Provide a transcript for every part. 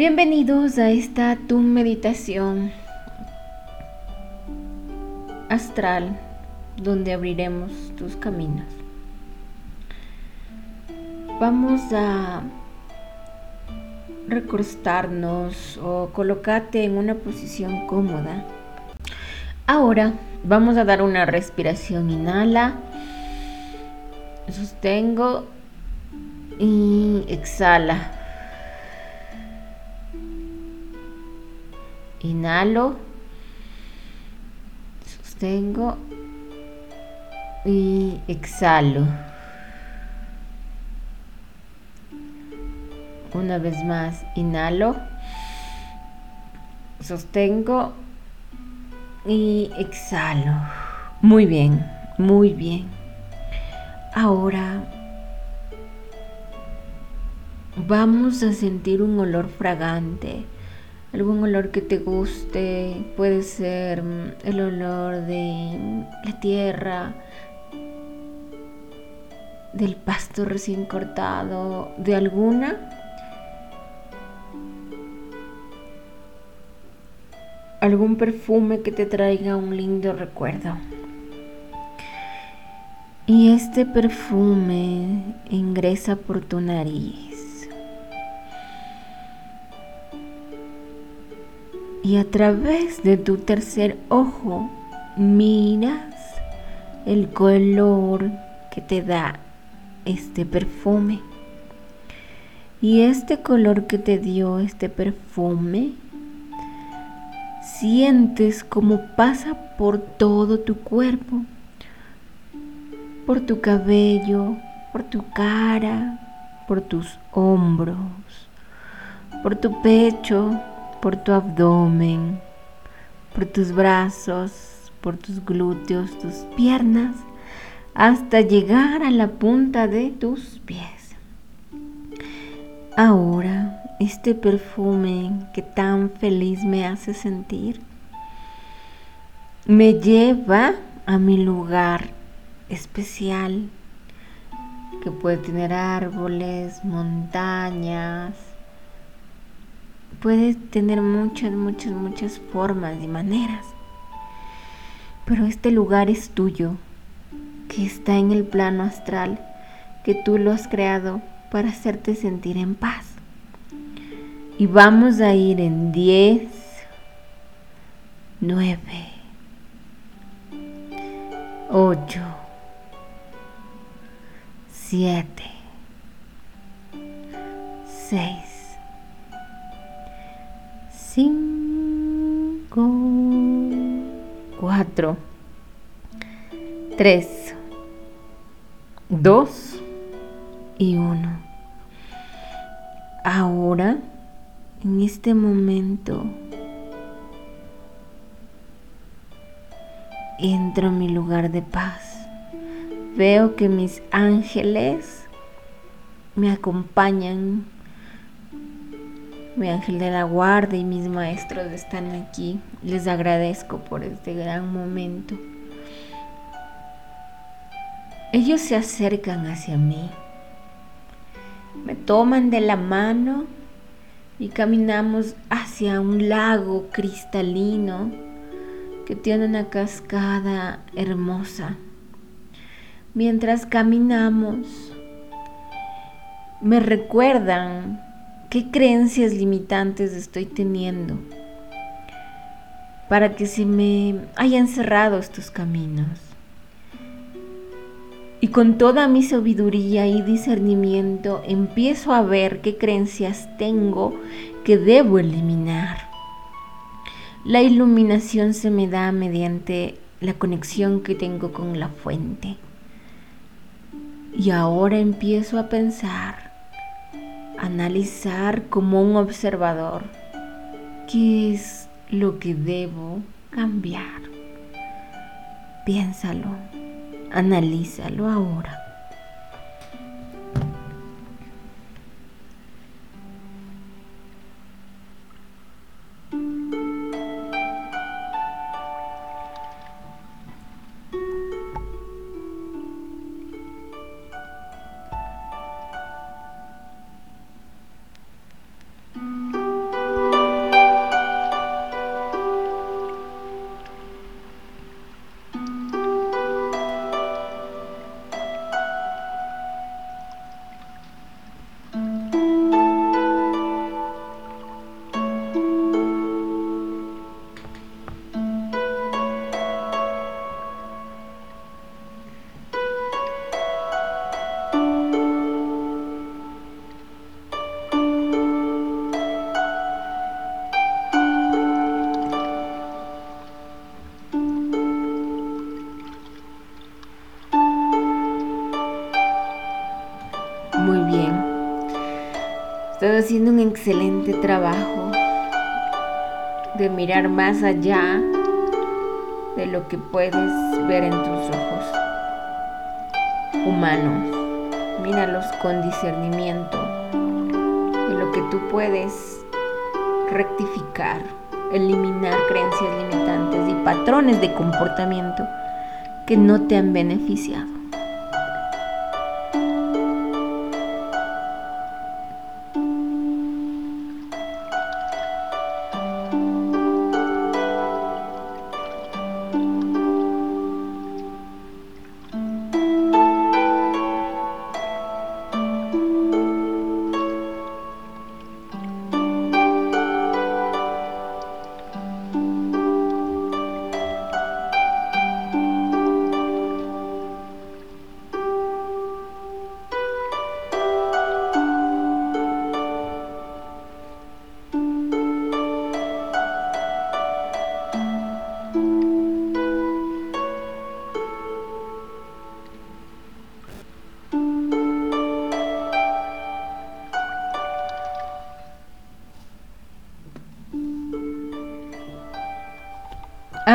Bienvenidos a esta tu meditación astral donde abriremos tus caminos. Vamos a recostarnos o colocarte en una posición cómoda. Ahora vamos a dar una respiración. Inhala, sostengo y exhala. Inhalo, sostengo y exhalo. Una vez más, inhalo, sostengo y exhalo. Muy bien, muy bien. Ahora vamos a sentir un olor fragante, algún olor que te guste. Puede ser mm, el olor de la tierra, del pasto recién cortado, de alguna algún perfume que te traiga un lindo recuerdo. Y este perfume ingresa por tu nariz. Y a través de tu tercer ojo miras el color que te da este perfume. Y este color que te dio este perfume sientes como pasa por todo tu cuerpo, por tu cabello, por tu cara, por tus hombros, por tu pecho, por tu abdomen, por tus brazos, por tus glúteos, tus piernas, hasta llegar a la punta de tus pies. Ahora este perfume que tan feliz me hace sentir me lleva a mi lugar especial que puede tener árboles, montañas, puede tener muchas, muchas, muchas formas y maneras. Pero este lugar es tuyo, que está en el plano astral, que tú lo has creado para hacerte sentir en paz. Y vamos a ir en 10, 9, 8, 7, 6, 5, 4, 3, 2 y 1. Ahora en este momento entro a mi lugar de paz. Veo que mis ángeles me acompañan. Mi ángel de la guardia y mis maestros están aquí. Les agradezco por este gran momento. Ellos se acercan hacia mí. Me toman de la mano y caminamos hacia un lago cristalino que tiene una cascada hermosa. Mientras caminamos, me recuerdan qué creencias limitantes estoy teniendo para que se me hayan cerrado estos caminos. Y con toda mi sabiduría y discernimiento empiezo a ver qué creencias tengo que debo eliminar. La iluminación se me da mediante la conexión que tengo con la fuente. Y ahora empiezo a pensar, analizar como un observador qué es lo que debo cambiar. Piénsalo. Analízalo ahora. Haciendo un excelente trabajo de mirar más allá de lo que puedes ver en tus ojos humanos. Míralos con discernimiento de lo que tú puedes rectificar, eliminar creencias limitantes y patrones de comportamiento que no te han beneficiado.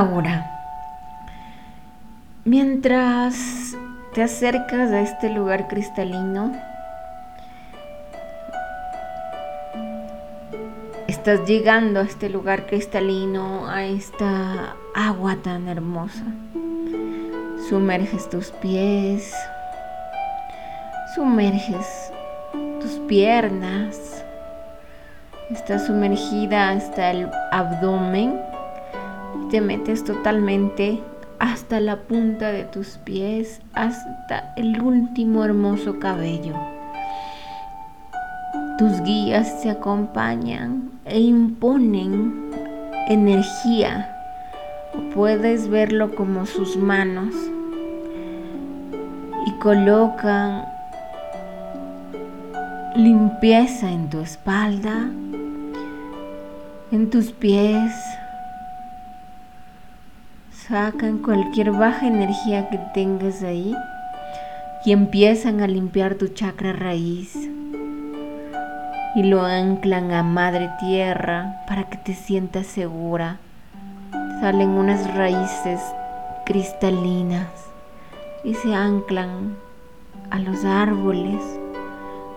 Ahora, mientras te acercas a este lugar cristalino, estás llegando a este lugar cristalino, a esta agua tan hermosa. Sumerges tus pies, sumerges tus piernas, estás sumergida hasta el abdomen te metes totalmente hasta la punta de tus pies, hasta el último hermoso cabello. Tus guías te acompañan e imponen energía. Puedes verlo como sus manos y colocan limpieza en tu espalda, en tus pies, sacan cualquier baja energía que tengas ahí y empiezan a limpiar tu chakra raíz y lo anclan a madre tierra para que te sientas segura. Salen unas raíces cristalinas y se anclan a los árboles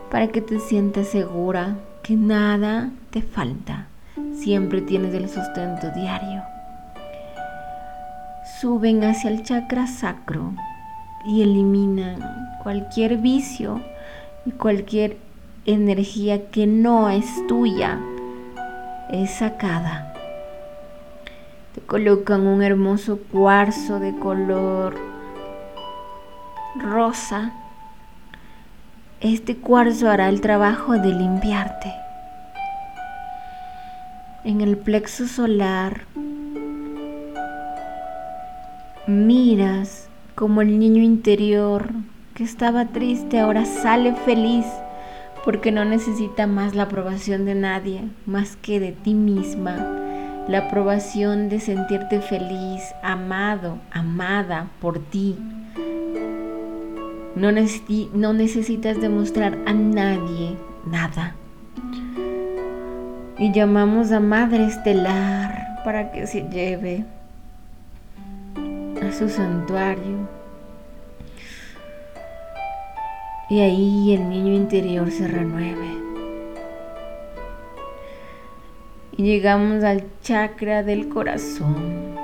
para que te sientas segura que nada te falta. Siempre tienes el sustento diario suben hacia el chakra sacro y eliminan cualquier vicio y cualquier energía que no es tuya, es sacada. Te colocan un hermoso cuarzo de color rosa. Este cuarzo hará el trabajo de limpiarte. En el plexo solar miras como el niño interior que estaba triste ahora sale feliz porque no necesita más la aprobación de nadie más que de ti misma, la aprobación de sentirte feliz, amado, amada por ti. No, no necesitas demostrar a nadie nada. Y llamamos a Madre Estelar para que se lleve su santuario. Y ahí el niño interior se renueve. Y llegamos al chakra del corazón.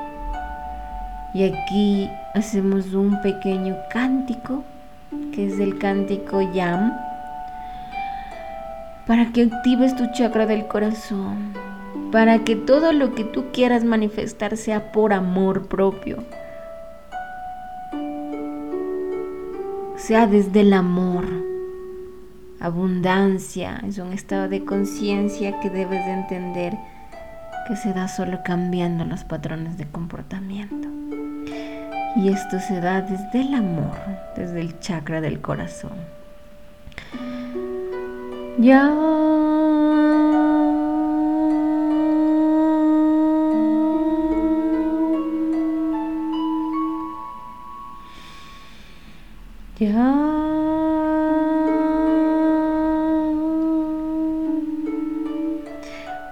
Y aquí hacemos un pequeño cántico, que es el cántico Yam, para que actives tu chakra del corazón, para que todo lo que tú quieras manifestar sea por amor propio sea desde el amor. Abundancia es un estado de conciencia que debes de entender que se da solo cambiando los patrones de comportamiento. Y esto se da desde el amor, desde el chakra del corazón. Ya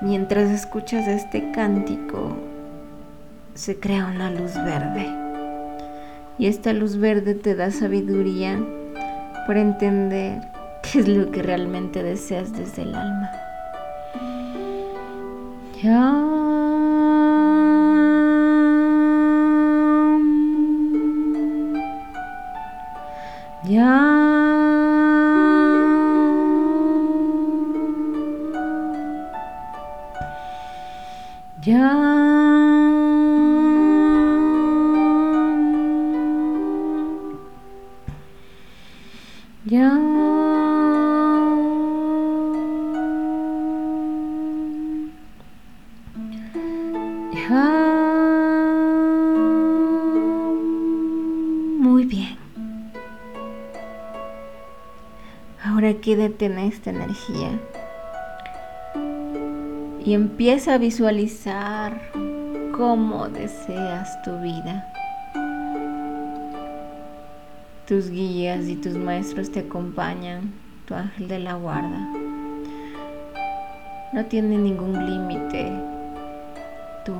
mientras escuchas este cántico, se crea una luz verde. Y esta luz verde te da sabiduría para entender qué es lo que realmente deseas desde el alma. Ya. Ya. Ya. Quédate en esta energía y empieza a visualizar cómo deseas tu vida. Tus guías y tus maestros te acompañan, tu ángel de la guarda. No tiene ningún límite tu,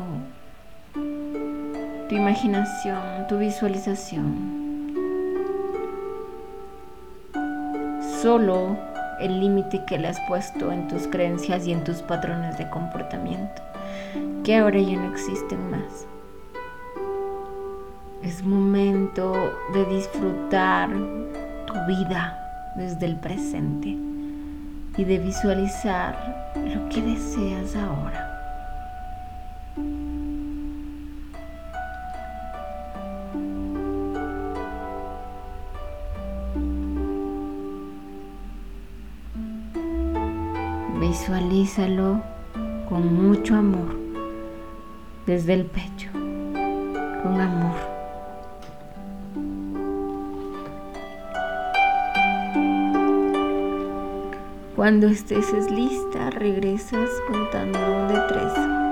tu imaginación, tu visualización. Solo el límite que le has puesto en tus creencias y en tus patrones de comportamiento, que ahora ya no existen más. Es momento de disfrutar tu vida desde el presente y de visualizar lo que deseas ahora. Visualízalo con mucho amor, desde el pecho, con amor. Cuando estés lista, regresas contando de tres.